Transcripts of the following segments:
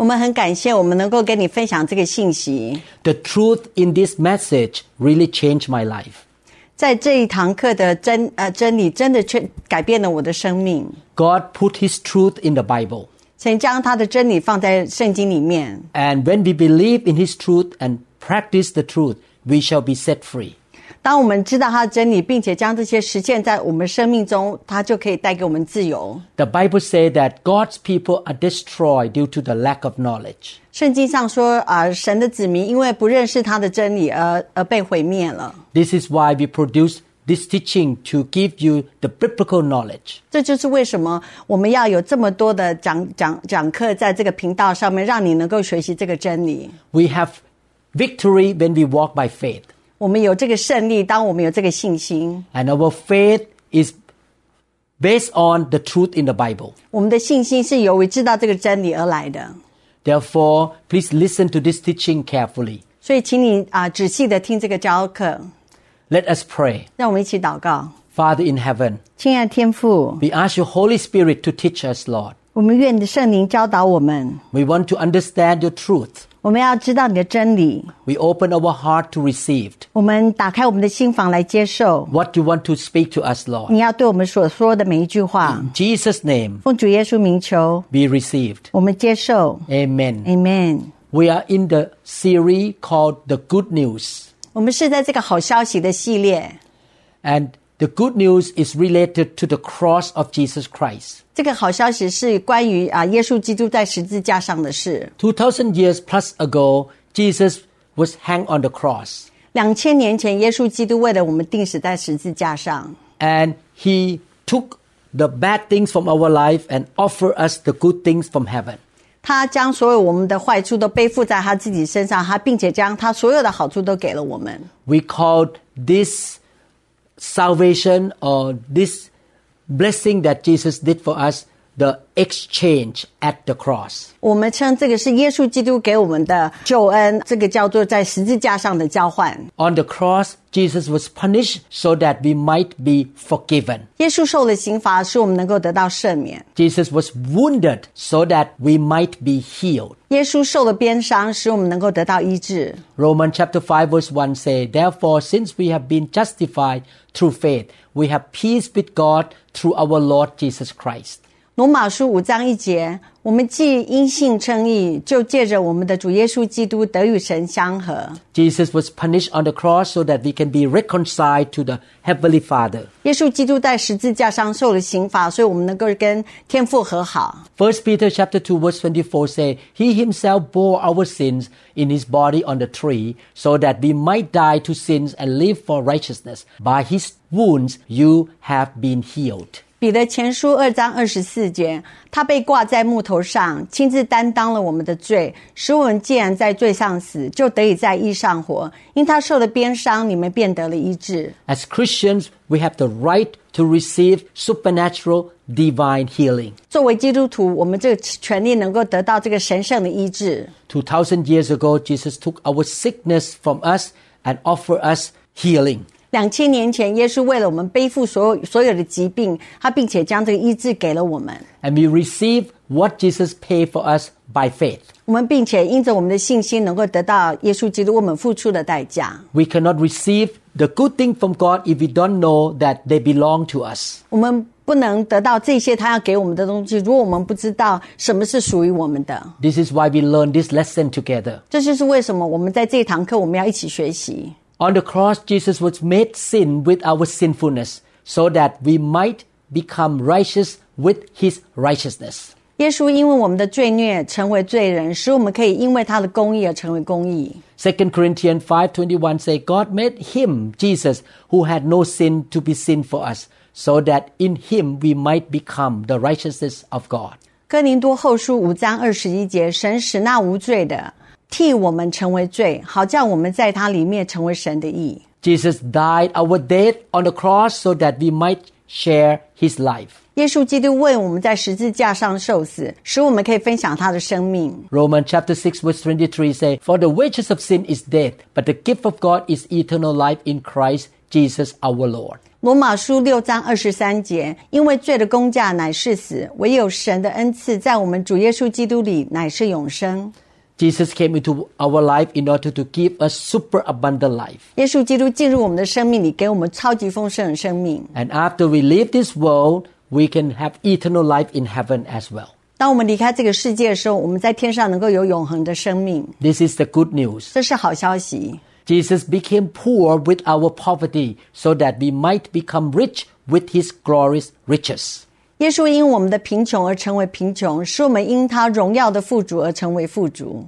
我们很感谢我们能够跟你分享这个信息。 The truth in this message really changed my life. 在这一堂课的真呃真理，真的却改变了我的生命。 God put His truth in the Bible. 神将他的真理放在圣经里面， And when we believe in His truth and practice the truth, we shall be set free. 当我们知道他的真理，并且将这些实践在我们生命中，他就可以带给我们自由。 The Bible says that God's people are destroyed due to the lack of knowledge. 圣经上说，啊、神的子民因为不认识他的真理而而被毁灭了。 This is why we produce this teaching to give you the biblical knowledge. 这就是为什么我们要有这么多的讲讲讲课在这个频道上面，让你能够学习这个真理。 We have victory when we walk by faith. 我们有这个胜利，当我们有这个信心， And our faith is based on the truth in the Bible. 我们的信心是由于知道这个真理而来的。 Therefore, please listen to this teaching carefully. 所以，请你啊、仔细的听这个教课， Let us pray. 让我们一起祷告。 Father in heaven, 亲爱的天父， we ask your Holy Spirit to teach us, Lord. 我们愿你的圣灵教导我们， We want to understand your truth. 我们要知道你的真理。 We open our heart to receive 我们打开我们的心房来接受 what you want to speak to us, Lord. 你要对我们所说的每一句话。 In Jesus' name, 奉主耶稣名求， be received. 我们接受。 Amen. Amen。 We are in the series called The Good News. 我们是在这个好消息的系列， And the good news is related to the cross of Jesus Christ. 这个好消息是关于啊耶稣基督在十字架上的事。 2000 years plus ago, Jesus was hanged on the cross. 两千年前，耶稣基督为了我们钉死在十字架上， And he took the bad things from our life and offered us the good things from heaven. 他将所有我们的坏处都背负在他自己身上，他并且将他所有的好处都给了我们。 We called this salvation or this blessing that Jesus did for us the exchange at the cross. 我们称这个是耶稣基督给我们的救恩，这个叫做在十字架上的交换。 On the cross, Jesus was punished so that we might be forgiven. 耶稣受了刑罚，使我们能够得到赦免； Jesus was wounded so that we might be healed. 耶稣受了鞭伤，使我们能够得到医治。 Romans chapter 5 verse 1 say, Therefore, since we have been justified through faith, we have peace with God through our Lord Jesus Christ. 罗马书五章一节，我们既因信称义，就借着我们的主耶稣基督得与神相和。Jesus was punished on the cross so that we can be reconciled to the heavenly Father. 耶稣基督在十字架上受了刑罚，所以我们能够跟天父和好。First Peter chapter two verse twenty four say, He himself bore our sins in his body on the tree, so that we might die to sins and live for righteousness. By his wounds you have been healed. 彼得前书二章二十四节，他被挂在木头上，亲自担当了我们的罪，使我们既然在罪上死，就得以在义上活。因他受了鞭伤，你们便得了医治。 As Christians, we have the right to receive supernatural divine healing. 作为基督徒，我们这个权利能够得到这个神圣的医治。 2000 years ago, Jesus took our sickness from us and offered us healing. 两千年前，耶稣为了我们背负所有所有的疾病，他并且将这个医治给了我们。 And we receive what Jesus paid for us by faith. 我们并且因着我们的信心，能够得到耶稣基督为我们付出的代价。 We cannot receive the good thing from God if we don't know that they belong to us. 我们不能得到这些他要给我们的东西，如果我们不知道什么是属于我们的。 This is why we learn this lesson together. 这就是为什么我们在这一堂课我们要一起学习。 On the cross, Jesus was made sin with our sinfulness so that we might become righteous with his righteousness. 耶稣因为我们的罪孽成为罪人，使我们可以因为他的公义而成为公义。 2 Corinthians 5:21 say God made him Jesus who had no sin to be sin for us so that in him we might become the righteousness of God. 哥林多后书五章二十一节，神使那无罪的 替我们成为罪，好叫我们在他里面成为神的义。 Jesus died our death on the cross so that we might share his life. 耶稣基督为我们在十字架上受死，使我们可以分享他的生命。 Romans chapter 6 verse 23 say, For the wages of sin is death, but the gift of God is eternal life in Christ Jesus our Lord. 罗马书六章二十三节，因为罪的工价乃是死，唯有神的恩赐在我们主耶稣基督里乃是永生。 Jesus came into our life in order to give us super abundant life. 耶稣基督进入我们的生命里，给我们超级丰盛的生命。 And after we leave this world, we can have eternal life in heaven as well. 当我们离开这个世界的时候，我们在天上能够有永恒的生命， This is the good news. 这是好消息。 Jesus became poor with our poverty so that we might become rich with his glorious riches. 耶稣因我们的贫穷而成为贫穷，使我们因他荣耀的富足而成为富足。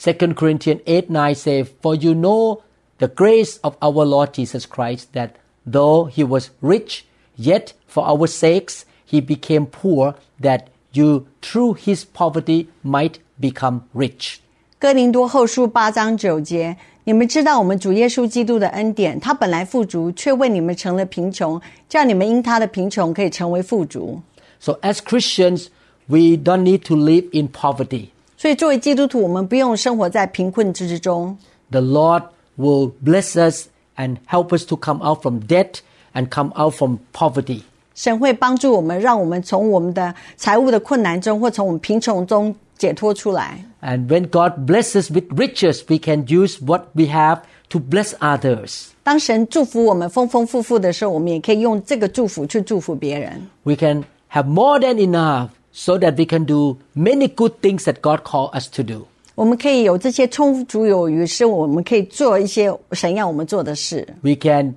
2 Corinthians 8 9 say, For you know the grace of our Lord Jesus Christ, that though he was rich, yet for our sakes he became poor, that you through his poverty might become rich. 哥林多后书八章九节，你们知道我们主耶稣基督的恩典，他本来富足，却为你们成了贫穷，叫你们因他的贫穷可以成为富足。 So as Christians, we don't need to live in poverty. 所以作为基督徒，我们不用生活在贫困之中。 The Lord will bless us and help us to come out from debt and come out from poverty. 神会帮助我们，让我们从我们的财务的困难中，或从我们贫穷中解脱出来。 And when God blesses with riches, we can use what we have to bless others. 当神祝福我们丰丰富富的时候，我们也可以用这个祝福去祝福别人。 We can have more than enough so that we can do many good things that God called us to do. 我们可以有这些充足有余，使我们可以做一些神要我们做的事。 We can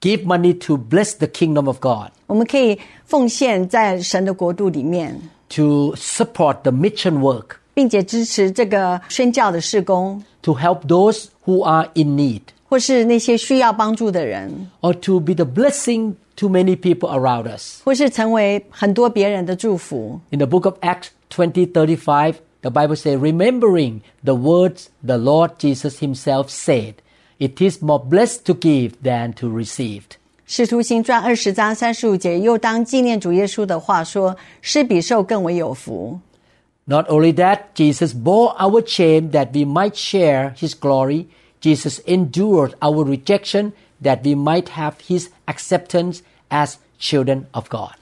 give money to bless the kingdom of God, 我们可以奉献在神的国度里面， to support the mission work, 并且支持这个宣教的事工， to help those who are in need, 或是那些需要帮助的人， or to be the blessing to many people around us. 或是成为很多别人的祝福。 In the book of Acts 20 35, the Bible says, Remembering the words the Lord Jesus himself said, It is more blessed to give than to receive. 使徒行传二十章三十五节，又当纪念主耶稣的话说：“施比受更为有福。 Not only that, Jesus bore our shame that we might share his glory. Jesus endured our rejection that we might have his acceptance as children of God.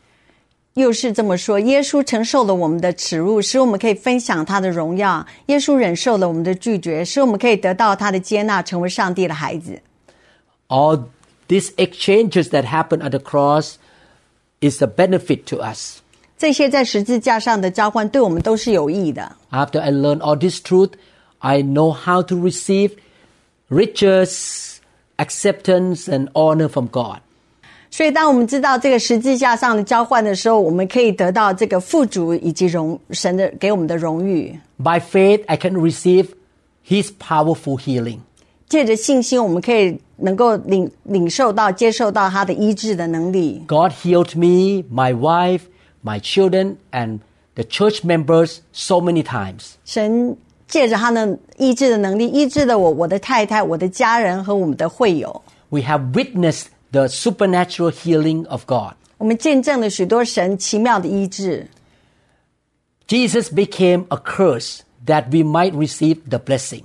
”又是这么说，耶稣承受了我们的耻辱，使我们可以分享他的荣耀；耶稣忍受了我们的拒绝，使我们可以得到他的接纳，成为上帝的孩子。 All these exchanges that happen at the cross is a benefit to us. 这些在十字架上的交换，对我们都是有益的。 After I learn all this truth, I know how to receive riches, acceptance, and honor from God. 所以，当我们知道这个十字架上的交换的时候，我们可以得到这个富足以及荣神的给我们的荣誉。 By faith, I can receive His powerful healing. 借着信心，我们可以能够领领受到、接受到他的医治的能力。 God healed me, my wife, my children, and the church members so many times. 神 借着他的医治的能力，医治了我、我的太太、我的家人和我们的会友。 We have witnessed the supernatural healing of God. 我们见证了许多神奇妙的医治。 Jesus became a curse that we might receive the blessing.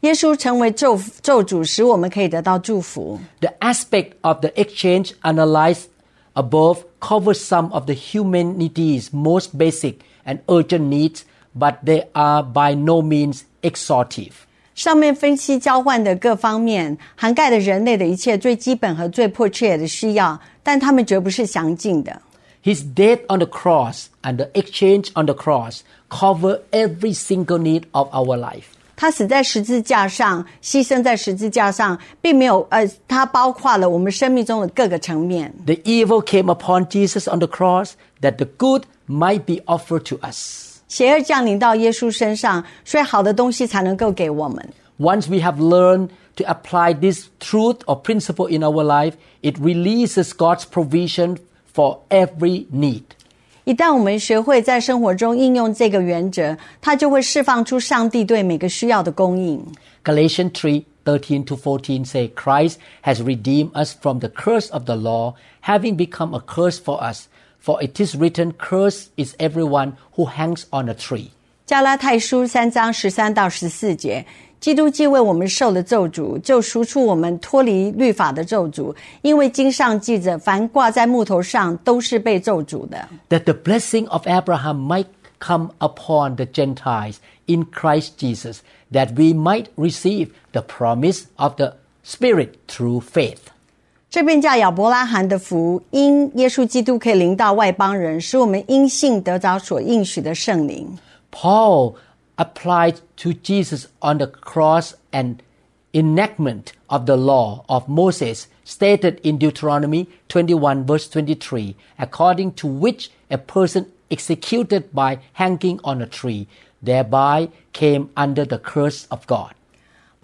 耶稣成为咒咒主，使我们可以得到祝福。 The aspect of the exchange analyzed above covers some of the humanity's most basic and urgent needs, but they are by no means exhaustive. 上面分析交换的各方面，涵盖了人类的一切最基本和最迫切的需要，但他们绝不是详尽的。 His death on the cross and the exchange on the cross cover every single need of our life. 他死在十字架上，牺牲在十字架上，并没有呃，它包括了我们生命中的各个层面。 The evil came upon Jesus on the cross that the good might be offered to us. 邪恶降临到耶稣身上，所以好的东西才能够给我们。 Once we have learned to apply this truth or principle in our life, it releases God's provision for every need. 一旦我们学会在生活中应用这个原则，它就会释放出上帝对每个需要的供应。 Galatians 3 13 to 14 say, Christ has redeemed us from the curse of the law, having become a curse for us. For it is written, Cursed is everyone who hangs on a tree. 加拉太书三章十三到十四节，基督既为我们受了咒诅，就赎出我们脱离律法的咒诅，因为经上记着，凡挂在木头上都是被咒诅的。 That the blessing of Abraham might come upon the Gentiles in Christ Jesus, that we might receive the promise of the Spirit through faith. 这便叫亚伯拉罕的福，因耶稣基督可以临到外邦人，使我们因信得着所应许的圣灵。 Paul applied to Jesus on the cross an enactment of the law of Moses stated in Deuteronomy 21 verse 23, according to which a person executed by hanging on a tree thereby came under the curse of God.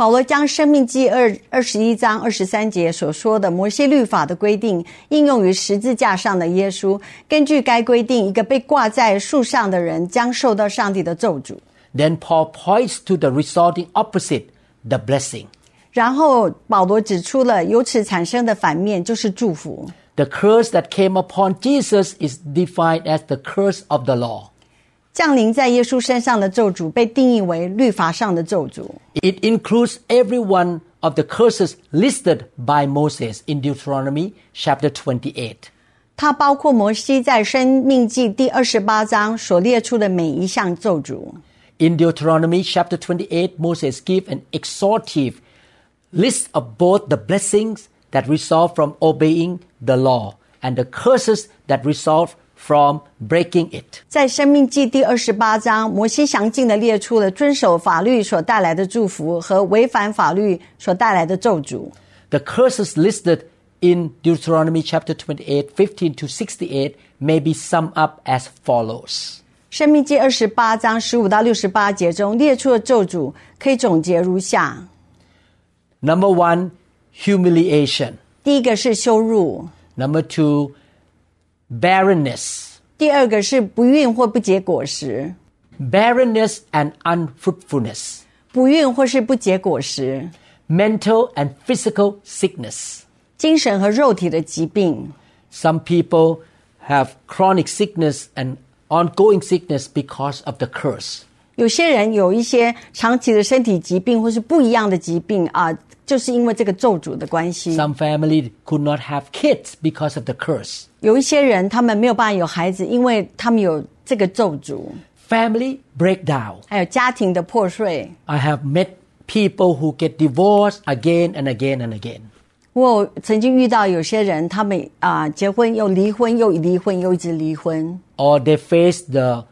保罗将《申命记》二二十一章二十三节所说的摩西律法的规定应用于十字架上的耶稣。根据该规定，一个被挂在树上的人将受到上帝的咒诅。Then Paul points to the resulting opposite, the blessing. 然后保罗指出了由此产生的反面就是祝福。The curse that came upon Jesus is defined as the curse of the law. 降临在耶稣身上的咒诅被定义为律法上的咒诅。It includes every one of the curses listed by Moses in Deuteronomy chapter 28. 它包括摩西在《申命记》第二十八章所列出的每一项咒诅。In Deuteronomy chapter 28, Moses gave an exhaustive list of both the blessings that result from obeying the law and the curses that result from breaking it。在《申命记》第二十八章，摩西详尽的列出了遵守法律所带来的祝福和违反法律所带来的咒诅。The curses listed in Deuteronomy chapter 28, 15 to 68 may be summed up as follows. 申命记二十八章十五到六十八节中列出的咒诅可以总结如下：Number one, humiliation。第一个是羞辱。Number two, barrenness. 第二个是不孕或不结果实， Barrenness and unfruitfulness. 不孕或是不结果实， Mental and physical sickness. 精神和肉体的疾病。 Some people have chronic sickness and ongoing sickness because of the curse. 有些人有一些长期的身体疾病或是不一样的疾病啊， 就是因为这个咒诅的关系。 Some family could not have kids because of the curse. 有一些人他们没有办法有孩子，因为他们有这个咒诅， Family breakdown. 还有家庭的破碎。 I have met people who get divorced again and again and again. 我有曾经遇到有些人，他们啊结婚又离婚，又离婚，又一直离婚， Or they face the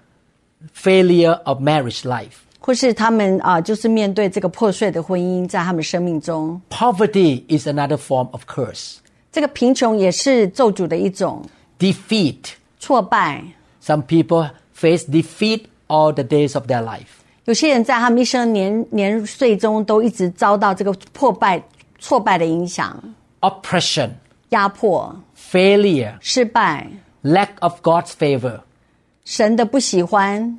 failure of marriage life. 或是他们啊就是面对这个破碎的婚姻，在他们生命中， Poverty is another form of curse. 这个贫穷也是咒诅的一种 Defeat. 挫败。 Some people face defeat all the days of their life. 有些人在他们一生年年岁中都一直遭到这个破败、挫败的影响、 Oppression, 压迫、 failure, 失败、 lack of God's favor. 神的不喜欢。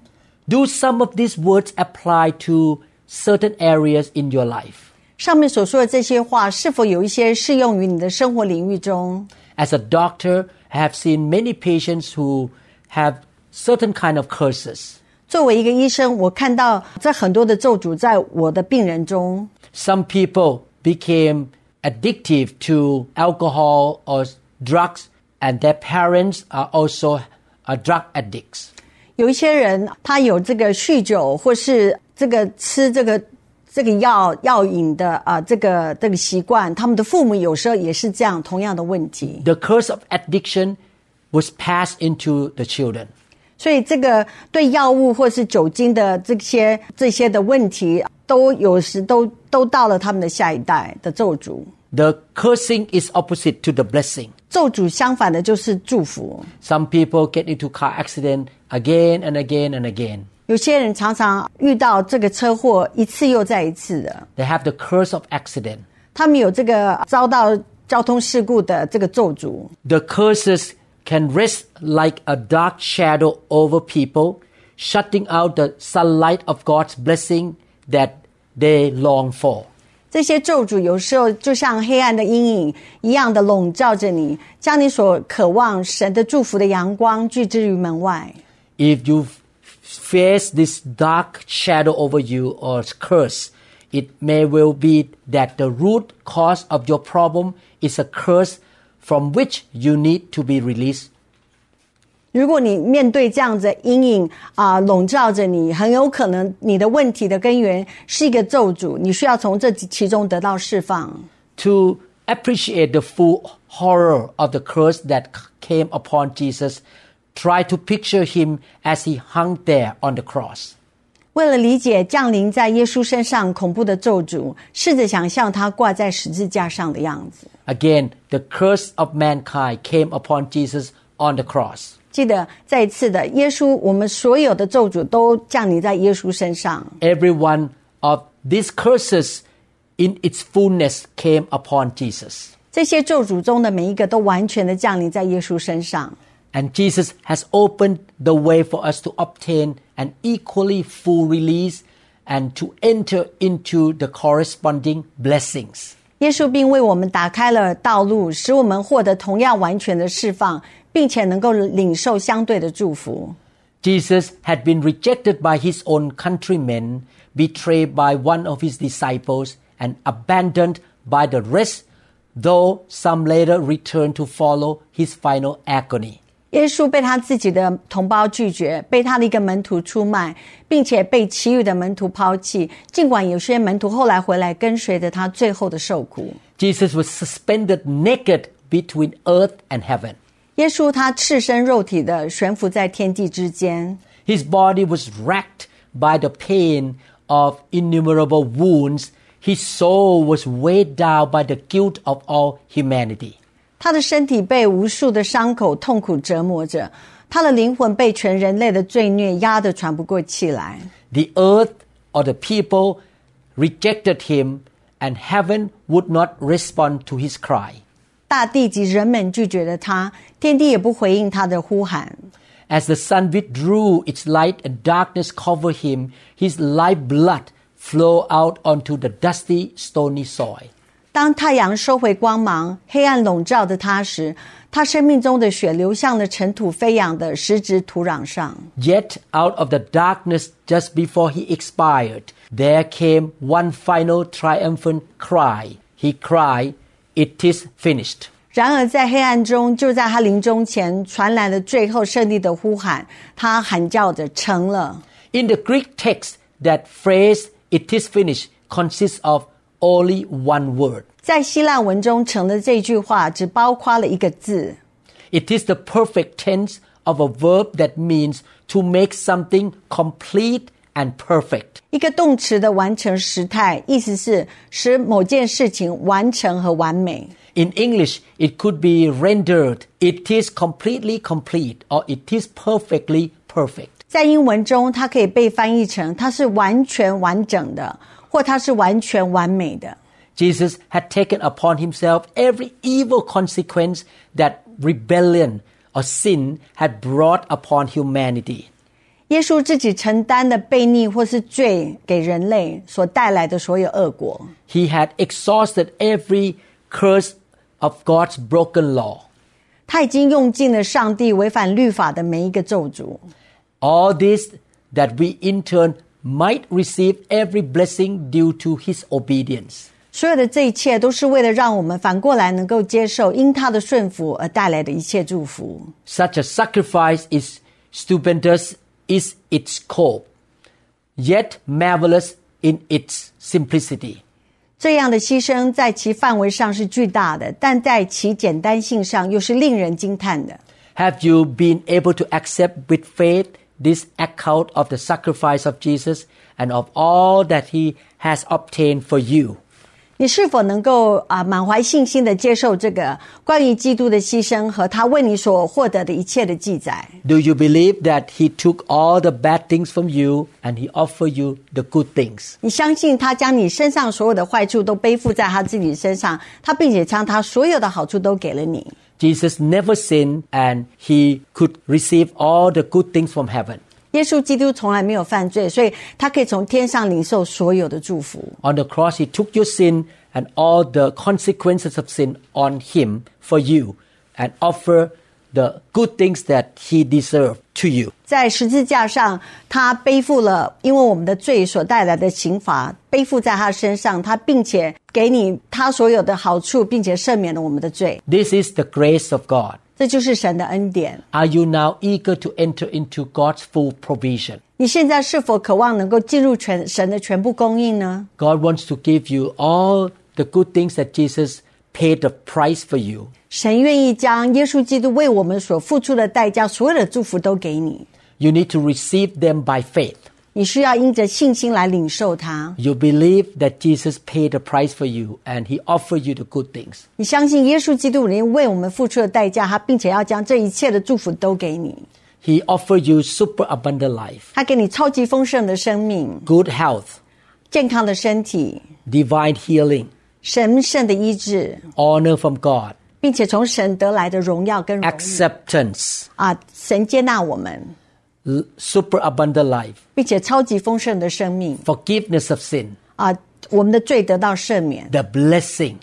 Do some of these words apply to certain areas in your life? 上面所说的这些话，是否有一些适用于你的生活领域中？ As a doctor, I have seen many patients who have certain kind of curses. 作为一个医生，我看到这很多的咒诅在我的病人中。 Some people became addictive to alcohol or drugs, and their parents are also uh, drug addicts. 有一些人他有这个酗酒，或是这个吃这个这个药药瘾的啊、这个这个习惯，他们的父母有时候也是这样同样的问题。The curse of addiction was passed into the children. 所以这个对药物或是酒精的这些这些的问题，都有时都都到了他们的下一代的咒诅。The cursing is opposite to the blessing. 咒诅相反的就是祝福。 Some people get into car accident again and again and again. 有些人常常遇到这个车祸一次又再一次的， They have the curse of accident. 他们有这个遭到交通事故的这个咒诅。 The curses can rest like a dark shadow over people, shutting out the sunlight of God's blessing that they long for. 这些咒诅有时候就像黑暗的阴影一样的笼罩着你，将你所渴望神的祝福的阳光拒之于门外。 If you face this dark shadow over you or curse, it may well be that the root cause of your problem is a curse from which you need to be released. 如果你面对这样子的阴影啊、笼罩着你，很有可能你的问题的根源是一个咒诅，你需要从这其中得到释放。 To appreciate the full horror of the curse that came upon Jesus, try to picture him as he hung there on the cross. 为了理解降临在耶稣身上恐怖的咒诅，试着想象他挂在十字架上的样子。 Again, the curse of mankind came upon Jesus on the cross. 记得再一次的，耶稣，我们所有的咒诅都降临在耶稣身上。 Every one of these curses in its fullness came upon Jesus. 这些咒诅中的每一个都完全的降临在耶稣身上。 And Jesus has opened the way for us to obtain an equally full release and to enter into the corresponding blessings. 耶稣并为我们打开了道路，使我们获得同样完全的释放， 并且能够领受相对的祝福。 Jesus had been rejected by his own countrymen, betrayed by one of his disciples, and abandoned by the rest, though some later returned to follow his final agony. 耶稣被他自己的同胞拒绝，被他的一个门徒出卖，并且被其余的门徒抛弃。尽管有些门徒后来回来跟随着他最后的受苦， Jesus was suspended naked between earth and heaven. 耶稣他赤身肉体的悬浮在天地之间， His body was racked by the pain of innumerable wounds. His soul was weighed down by the guilt of all humanity. 他的身体被无数的伤口痛苦折磨着，他的灵魂被全人类的罪孽压得喘不过气来。 The earth or the people rejected him, and heaven would not respond to his cry. 大地及人们拒绝了他，天地也不回应他的呼喊。As the sun withdrew its light and darkness covered him, his life blood flowed out onto the dusty, stony soil. 当太阳收回光芒，黑暗笼罩着他时，他生命中的血流向了尘土飞扬的石质土壤上。Yet out of the darkness just before he expired, there came one final triumphant cry. He cried, It is finished. 然而，在黑暗中，就在他临终前传来了最后胜利的呼喊。他喊叫着：“成了。 In the Greek text, that phrase, It is finished, consists of only one word. ”在希腊文中，“成了”这句话只包括了一个字， It is the perfect tense of a verb that means to make something complete and perfect. 一个动词的完成时态，意思是使某件事情完成和完美。 In English, it could be rendered, it is completely complete or it is perfectly perfect. 在英文中，它可以被翻译成它是完全完整的，或它是完全完美的。 Jesus had taken upon himself every evil consequence that rebellion or sin had brought upon humanity. 耶稣自己承担的悖逆或是罪给人类所带来的所有恶果， He had exhausted every curse of God's broken law. 他已经用尽了上帝违反律法的每一个咒诅。 All this that we in turn might receive every blessing due to his obedience. 所有的这一切都是为了让我们反过来能够接受因他的顺服而带来的一切祝福。 Such a sacrifice is stupendous is its scope, yet marvelous in its simplicity. 这样的牺牲在其范围上是巨大的，但在其简单性上又是令人惊叹的。 Have you been able to accept with faith this account of the sacrifice of Jesus and of all that he has obtained for you? 你是否能够啊满怀信心的接受这个关于基督的牺牲和他为你所获得的一切的记载？ Do you believe that he took all the bad things from you and he offered you the good things? 你相信他将你身上所有的坏处都背负在他自己身上，他并且将他所有的好处都给了你。 Jesus never sinned and he could receive all the good things from heaven. 耶稣基督从来没有犯罪，所以他可以从天上领受所有的祝福。 On the cross, he took your sin and all the consequences of sin on him for you and offer the good things that he deserved to you. 在十字架上，他背负了因为我们的罪所带来的刑罚，背负在他身上，他并且给你他所有的好处，并且赦免了我们的罪。 This is the grace of God. 这就是神的恩典。 Are you now eager to enter into God's full provision? 你现在是否渴望能够进入全神的全部供应呢？ God wants to give you all the good things that Jesus paid the price for you. 神愿意将耶稣基督为我们所付出的代价，所有的祝福都给你。 You need to receive them by faith. 你需要因着信心来领受它。 You believe that Jesus paid the price for you and he offered you the good things. 你相信耶稣基督已经为我们付出了代价，他并且要将这一切的祝福都给你。 He offered you super abundant life, 他给你超级丰盛的生命、 good health, 健康的身体、 divine healing, 神圣的医治， honor from God, 并且从神得来的荣耀跟荣誉 acceptance, 啊，神接纳我们， l- super abundant life, 并且超级丰盛的生命 forgiveness of sin, 啊，我们的罪得到赦免 the blessing.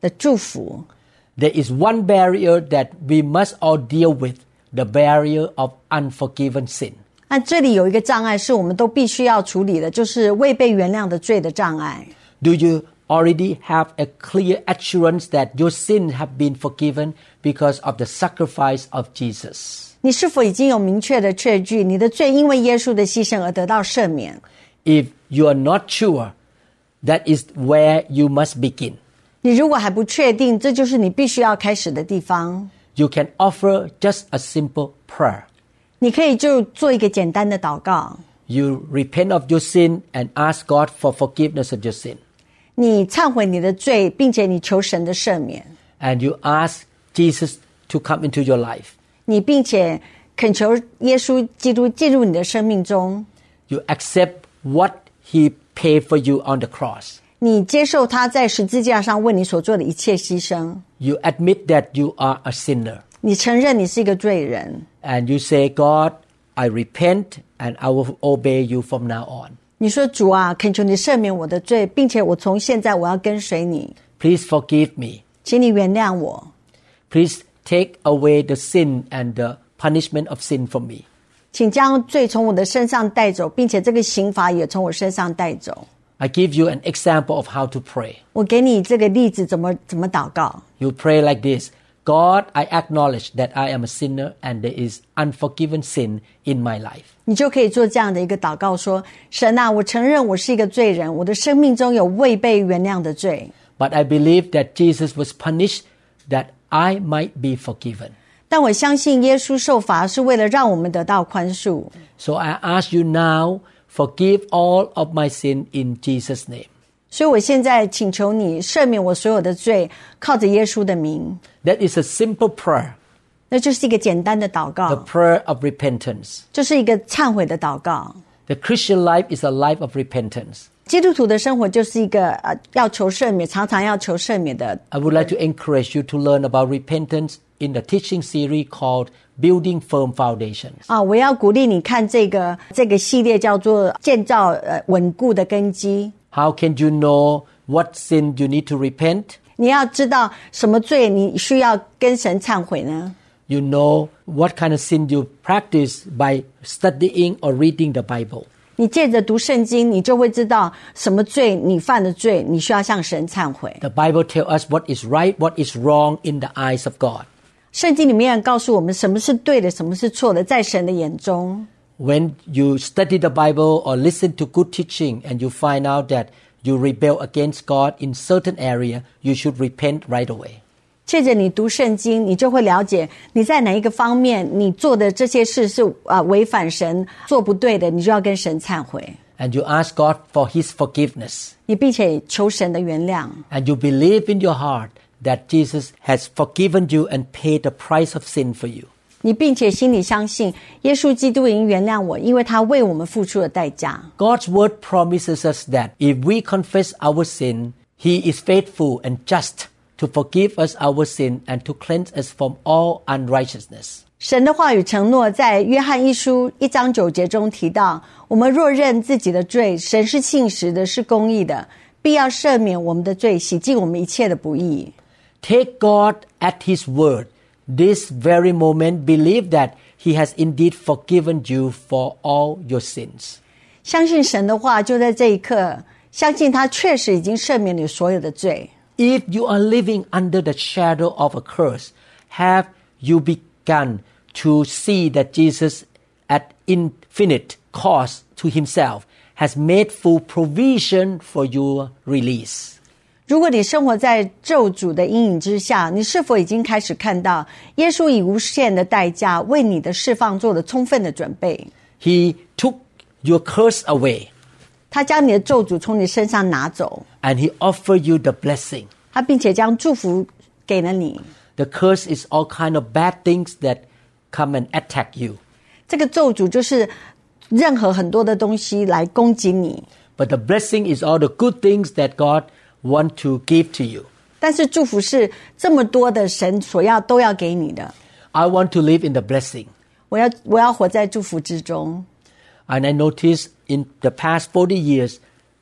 的祝福。 There is one barrier that we must all deal with the barrier of unforgiven sin. 那这里有一个障碍是我们都必须要处理的，就是未被原谅的罪的障碍。 Do you already have a clear assurance that your sins have been forgiven because of the sacrifice of Jesus? 你是否已经有明确的确据，你的罪因为耶稣的牺牲而得到赦免？ If you are not sure, that is where you must begin. 你如果还不确定，这就是你必须要开始的地方。 You can offer just a simple prayer. 你可以就做一个简单的祷告， You repent of your sin and ask God for forgiveness of your sin. 你忏悔你的罪，并且你求神的赦免， And you ask Jesus to come into your life. 你并且恳求耶稣基督进入你的生命中， You accept what He paid for you on the cross. 你接受他在十字架上为你所做的一切牺牲， You admit that you are a sinner. 你承认你是一个罪人， And you say, God, I repent and I will obey you from now on. 你说主啊，恳求你赦免我的罪，并且我从现在我要跟随你， Please forgive me. 请你原谅我， Please take away the sin and the punishment of sin from me. 请将罪从我的身上带走，并且这个刑罚也从我身上带走。 I give you an example of how to pray. 我给你这个例子，怎么怎么祷告？ You pray like this God, I acknowledge that I am a sinner and there is unforgiven sin in my life. 你就可以做这样的一个祷告，说：神啊，我承认我是一个罪人，我的生命中有未被原谅的罪， But I believe that Jesus was punished that I might be forgiven. 但我相信耶稣受罚是为了让我们得到宽恕。 So I ask you now, forgive all of my sin in Jesus' name. 所以我现在请求你赦免我所有的罪，靠着耶稣的名。 That is a simple prayer, 那就是一个简单的祷 the 告， prayer of repentance. 就是一个忏悔的祷告。 The Christian life is a life of repentance. 基督徒的生活就是一个呃要求赦免，常常要求赦免的。 I would like to encourage you to learn about repentance in the teaching series called Building Firm Foundations. 啊，我要鼓励你看这个这个系列叫做建造呃稳固的根基。 How can you know what sin you need to repent? 你要知道什么罪你需要跟神忏悔呢？ You know what kind of sin you practice by studying or reading the Bible. 你借着读圣经，你就会知道什么罪你犯的罪，你需要向神忏悔。 The Bible tells us what is right, what is wrong in the eyes of God. 圣经里面告诉我们什么是对的，什么是错的，在神的眼中。 When you study the Bible or listen to good teaching and you find out that you rebel against God in certain area, you should repent right away. 借着你读圣经，你就会了解你在哪一个方面你做的这些事是啊、呃违反神、做不对的，你就要跟神忏悔， And you ask God for His forgiveness. 你并且求神的原谅。 And you believe in your heart that Jesus has forgiven you and paid the price of sin for you. 你并且心里相信耶稣基督已经原谅我，因为他为我们付出了代价。 God's word promises us that if we confess our sin, He is faithful and just to forgive us our sin and to cleanse us from all unrighteousness. 神的话语承诺在约翰一书一章九节中提到：我们若认自己的罪，神是信实的，是公义的，必要赦免我们的罪，洗净我们一切的不义。 Take God at His word. This very moment, believe that He has indeed forgiven you for all your sins. 相信神的话，就在这一刻，相信他确实已经赦免你所有的罪。 If you are living under the shadow of a curse, have you begun to see that Jesus, at infinite cost to himself, has made full provision for your release? 如果你生活在咒诅的阴影之下，你是否已经开始看到耶稣以无限的代价为你的释放做了充分的准备？ He took your curse away 他将你的咒诅从你身上拿走， and he offered you the blessing. 他并且将祝福给了你。 The curse is all kind of bad things that come and attack you. 这个咒诅就是任何很多的东西来攻击你， But the blessing is all the good things that God want to give to you. 但是祝福是这么多的神所要都要给你的。 I want to live in the blessing. 我要我要活在祝福之中。 And I notice in the past 40 years,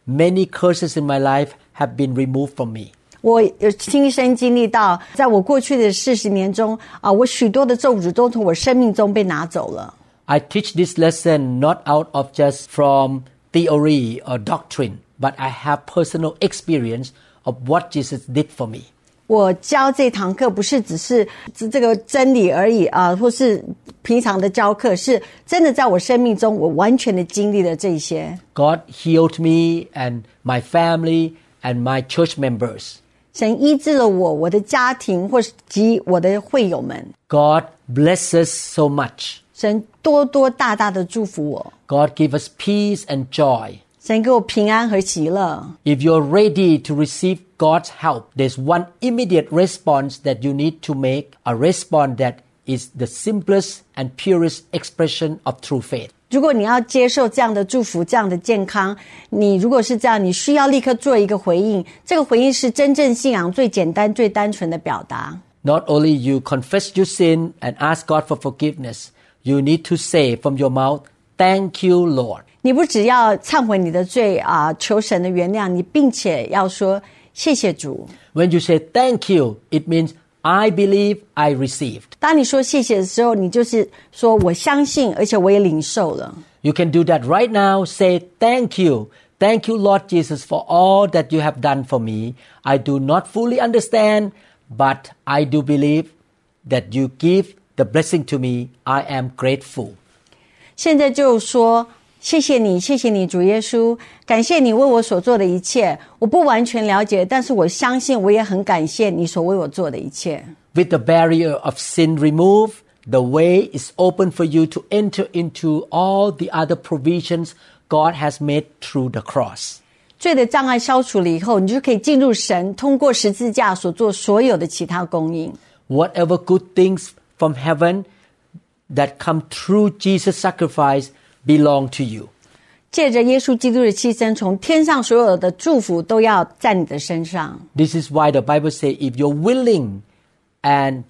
many curses in my life have been removed from me. 我有亲身经历到，在我过去的四十年中啊，我许多的咒诅都从我生命中被拿走了。 I teach this lesson not out of just from theory or doctrine, but I have personal experience of what Jesus did for me. 我教这堂课不是只是这这个真理而已啊，或是平常的教课，是真的在我生命中，我完全的经历了这些。 God healed me and my family and my church members. 神医治了我、我的家庭，或是及我的会友们。 God bless us so much. 神多多大大的祝福我， God give us peace and joy. 神给我平安和喜乐。 If you're ready to receive God's help, there's one immediate response that you need to make, a response that is the simplest and purest expression of true faith. 如果你要接受这样的祝福、这样的健康，你如果是这样，你需要立刻做一个回应。这个回应是真正信仰最简单、最单纯的表达。 Not only you confess your sin and ask God for forgiveness, you need to say from your mouth, Thank you, Lord. 你不只要忏悔你的罪啊，求神的原谅，你并且要说 谢谢主。 When you say thank you, it means I believe I received. 当你说谢谢的时候，你就是说我相信，而且我也领受了。 You can do that right now. Say thank you. Thank you, Lord Jesus, for all that you have done for me. I do not fully understand, but I do believe that you give the blessing to me. I am grateful. 现在就说 谢谢你，谢谢你，主耶稣，感谢你为我所做的一切。我不完全了解，但是我相信，我也很感谢你所为我做的一切。 With the barrier of sin removed, the way is open for you to enter into all the other provisions God has made through the cross. 罪的障碍消除了以后，你就可以进入神通过十字架所做所有的其他供应。 Whatever good things from heaven that come through Jesus' sacrifice belong to you. 借着耶稣基督的牺牲，从天上所有的祝福都要在你的身上。 This is why the Bible says, if you're willing and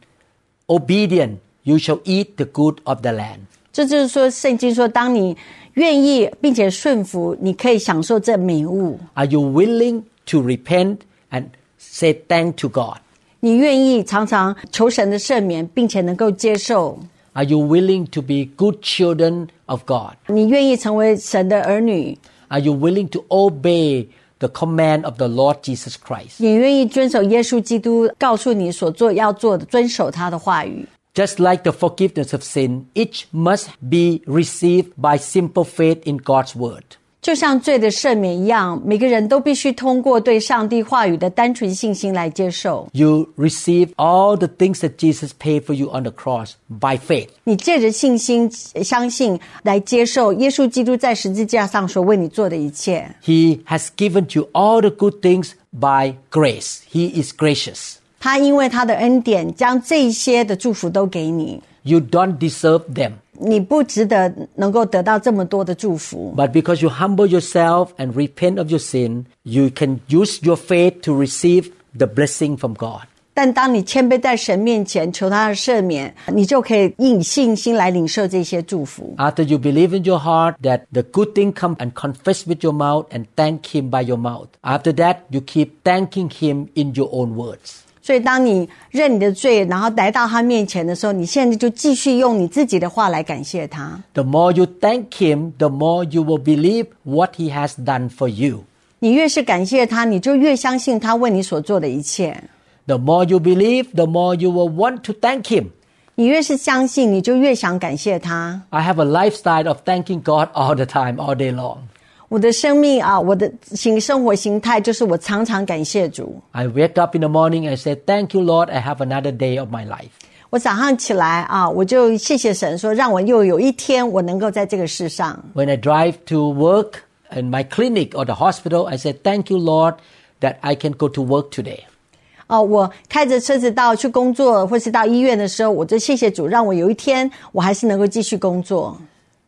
obedient, you shall eat the good of the land. 这就是说，圣经说，当你愿意并且顺服，你可以享受这美物。 Are you willing to repent and say thank to God? 你愿意常常求神的赦免，并且能够接受。 Are you willing to be good children of God? 你愿意成为神的儿女， Are you willing to obey the command of the Lord Jesus Christ? 你愿意遵守耶稣基督告诉你所做要做的，遵守他的话语。 Just like the forgiveness of sin, each must be received by simple faith in God's word. 就像罪的赦免一样，每个人都必须通过对上帝话语的单纯信心来接受。 You receive all the things that Jesus paid for you on the cross by faith. 你借着信心相信来接受耶稣基督在十字架上所为你做的一切。 He has given you all the good things by grace. He is gracious. 他因为他的恩典，将这些的祝福都给你。 You don't deserve them. 你不值得能够得到这么多的祝福， But because you humble yourself and repent of your sin, you can use your faith to receive the blessing from God. 但当你谦卑在神面前求他的赦免，你就可以以信心来领受这些祝福。 After you believe in your heart that the good thing come and confess with your mouth and thank him by your mouth. After that, you keep thanking him in your own words. 所以，当你认你的罪，然后来到他面前的时候，你现在就继续用你自己的话来感谢他。 The more you thank him, the more you will believe what he has done for you. 你越是感谢他，你就越相信他为你所做的一切。 The more you believe, the more you will want to thank him. 你越是相信，你就越想感谢他。 I have a lifestyle of thanking God all the time, all day long. 我的生命啊，我的形生活形态就是我常常感谢主。 I wake up in the morning and say, Thank you, Lord, I have another day of my life. 我早上起来啊，我就谢谢神说，让我又有一天我能够在这个世上。 When I drive to work in my clinic or the hospital, I say, Thank you, Lord, that I can go to work today. 哦，我开着车子到去工作，或是到医院的时候，我就谢谢主，让我有一天我还是能够继续工作。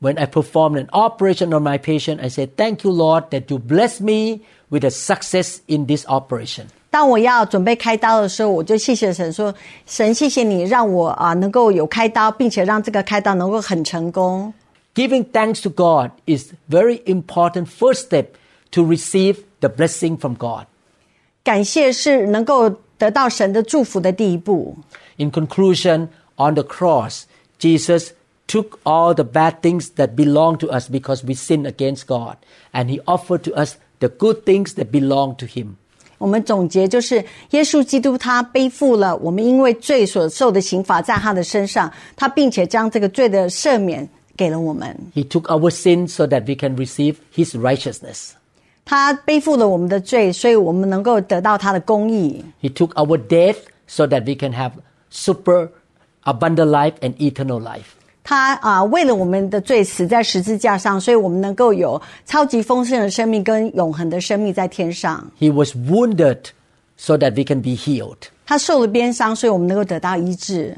When I perform an operation on my patient, I say, Thank you, Lord, that you bless me with a success in this operation. 当我要准备开刀的时候，我就谢谢神说：“神，谢谢你让我啊能够有开刀，并且让这个开刀能够很成功。 Giving thanks to God is very important first step to receive the blessing from God. 感谢是能够得到神的祝福的第一步。 In conclusion, on the cross, Jesus took all the bad things that belong to us because we sinned against God, and He offered to us the good things that belong to Him. 我们总结就是，耶稣基督他背负了我们因为罪所受的刑罚在他的身上，他并且将这个罪的赦免给了我们。 He took our sins so that we can receive His righteousness. 他背负了我们的罪，所以我们能够得到他的公义。 He took our death so that we can have super abundant life and eternal life. 他啊，为了我们的罪死在十字架上，所以我们能够有超级丰盛的生命跟永恒的生命在天上。 He was wounded so that we can be healed. 他受了鞭伤，所以我们能够得到医治。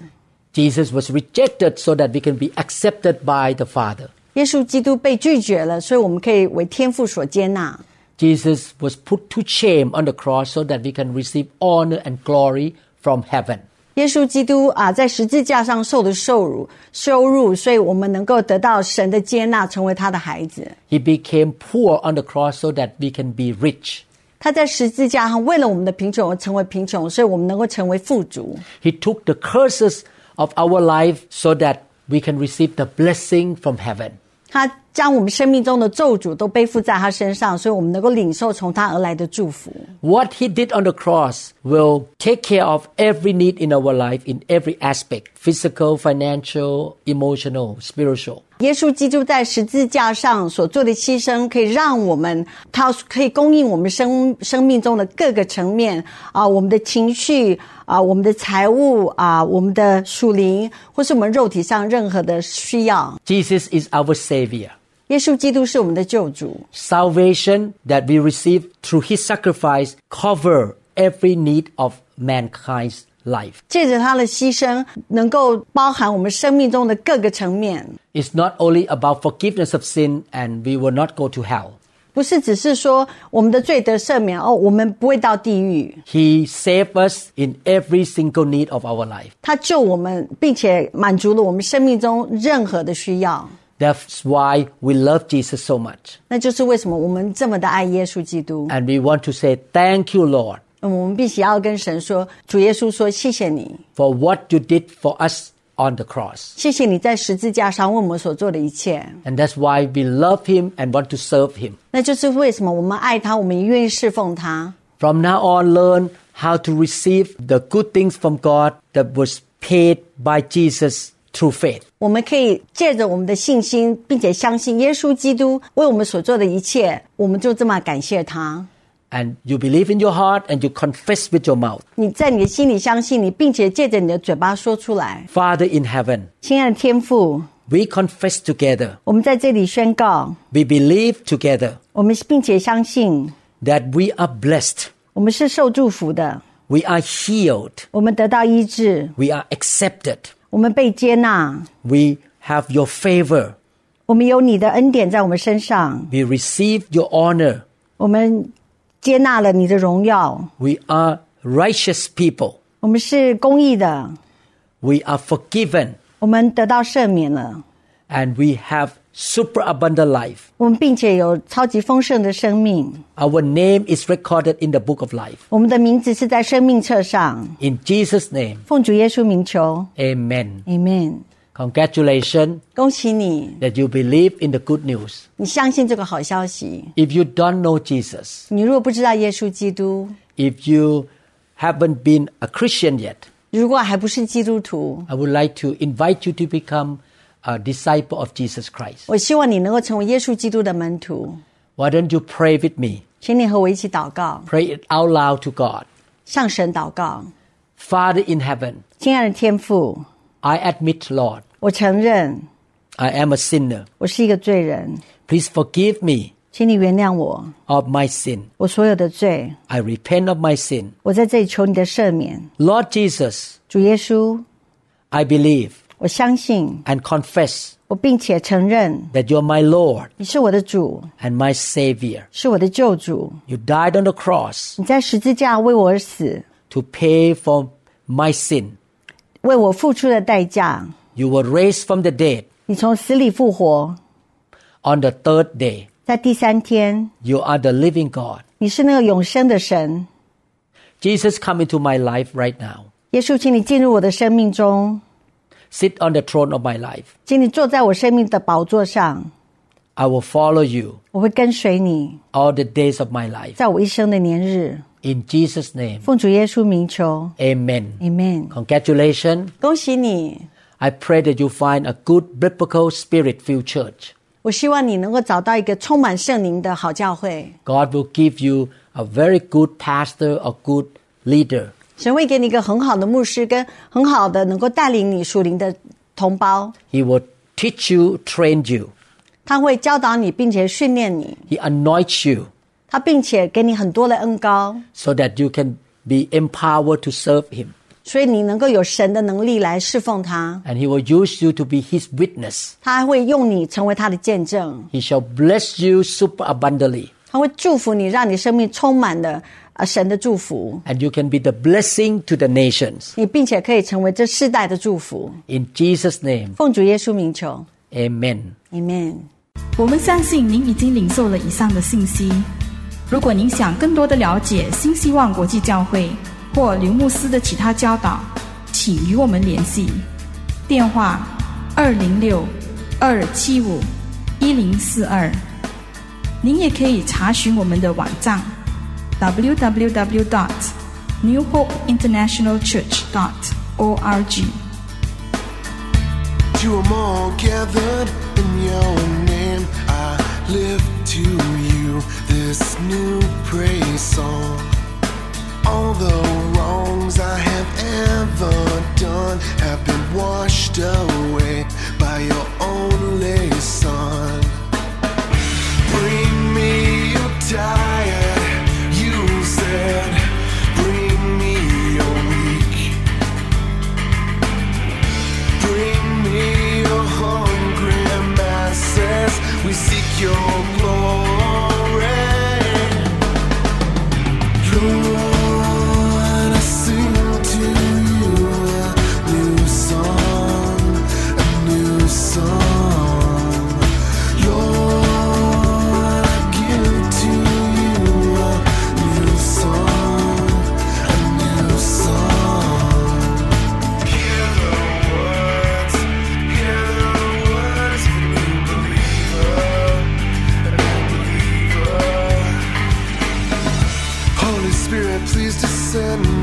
Jesus was rejected so that we can be accepted by the Father. 耶稣基督被拒绝了，所以我们可以为天父所接纳。 Jesus was put to shame on the cross so that we can receive honor and glory from heaven. 耶稣基督啊，在十字架上受的受辱、羞辱，所以我们能够得到神的接纳，成为他的孩子。 He became poor on the cross so that we can be rich. 他在十字架上为了我们的贫穷而成为贫穷，所以我们能够成为富足。 He took the curses of our life so that we can receive the blessing from heaven. 他 将我们生命中的咒诅都背负在他身上，所以我们能够领受从他而来的祝福。 What he did on the cross will take care of every need in our life in every aspect physical, financial, emotional, spiritual. 耶稣基督在十字架上所做的牺牲，可以让我们，他可以供应我们生生命中的各个层面啊，我们的情绪啊，我们的财务啊，我们的属灵，或是我们肉体上任何的需要。 Jesus is our Savior. 耶稣基督是我们的救主， Salvation that we receive through His sacrifice cover every need of mankind's life. 借着他的牺牲，能够包含我们生命中的各个层面， It's not only about forgiveness of sin and we will not go to hell. 不是只是说我们的罪得赦免哦，我们不会到地狱。 He saved us in every single need of our life. 他救我们，并且满足了我们生命中任何的需要。 That's why we love Jesus so much. 那就是为什么我们这么的爱耶稣基督。 And we want to say, Thank you, Lord, 嗯我们必须要跟神说，主耶稣说，谢谢你， for what you did for us on the cross. 谢谢你在十字架上为我们所做的一切。 And that's why we love Him and want to serve Him. 那就是为什么我们爱他，我们也愿意侍奉他。 From now on, learn how to receive the good things from God that was paid by Jesus through faith. 我们可以借着我们的信心，并且相信耶稣基督为我们所做的一切，我们就这么感谢他。 And you believe in your heart and you confess with your mouth. 你在你的心里相信你，并且借着你的嘴巴说出来。 Father in heaven, 亲爱的天父， we confess together, 我们在这里宣告， we believe together 我们并且相信， that we are blessed, 我们是受祝福的， we are healed, 我们得到医治， we are accepted, 我们被接纳， we have your favor, 我们有你的恩典在我们身上， we receive your honor, 我们接纳了你的荣耀， we are righteous people. 我 我们是公义的， We are forgiven 我们得到赦免了， and we have superabundant life. 我们并且有超级丰盛的生命。 Our name is recorded in the book of life. 我们的名字是在生命册上。 In Jesus' name, 奉主耶稣名求 amen. ，Amen。 Congratulations 恭喜你， that you believe in the good news. 你相信这个好消息。 If you don't know Jesus, 你如果不知道耶稣基督， if you haven't been a Christian yet, 如果还不是基督徒， I would like to invite you to become a disciple of Jesus Christ. 我希望你能够成为耶稣基督的门徒。 Why don't you pray with me? 请你和我一起祷告， Pray it out loud to God. 向神祷告。 Father in heaven, 亲爱的天父， I admit, Lord, 我承认 I am a sinner. 我是一个罪人， Please forgive me 请你原谅我 of my sin. 我所有的罪。 I repent of my sin. 我在这里求你的赦免， Lord Jesus, 主耶稣， I believe 我相信， and confess 我并且承认 that you're my Lord 你是我的主， and my Savior. 是我的救主。 You died on the cross 你在十字架为我而死， to pay for my sin. 为我付出的代价。 You were raised from the dead 你从死里复活， on the third day. 在第三天， You are the living God. 你是那个永生的神。 Jesus, come into my life right now. 耶稣，请你进入我的生命中， Sit on the throne of my life. 请你坐在我生命的宝座上， I will follow you 我会跟随你， all the days of my life. 在我一生的年日。 In Jesus' name, 奉主耶稣名求 amen. ，Amen。 Congratulations. 恭喜你！ I pray that you find a good biblical spirit filled church. 我希望你能够找到一个充满圣灵的好教会。 God will give you a very good pastor or good leader. 神会给你一个很好的牧师，跟很好的能够带领你属灵的同胞。 He will teach you, train you. 他会教导你，并且训练你。 He anoints you 他并且给你很多的恩高， so that you can be empowered to serve Him. 所以你能够有神的能力来侍奉他。 And He will use you to be His witness. 他还会用你成为他的见证， He shall bless you super abundantly. 他会祝福你，让你生命充满了 呃神的祝福。And you can be the blessing to the nations. 你并且可以成为这世代的祝福。In Jesus' name, 奉主耶稣名求 amen.，Amen。我们相信您已经领受了以上的信息。如果您想更多的了解新希望国际教会或刘牧师的其他教导，请与我们联系。电话：二零六二七五一零四二。您也可以查询我们的网站 www dot new hope international church dot org。To them all gathered in your name, I lift to you this new praise song. All the wrongs I have ever done have been washed away by your only Son. Bring me your tired, We seek your glory. Please descend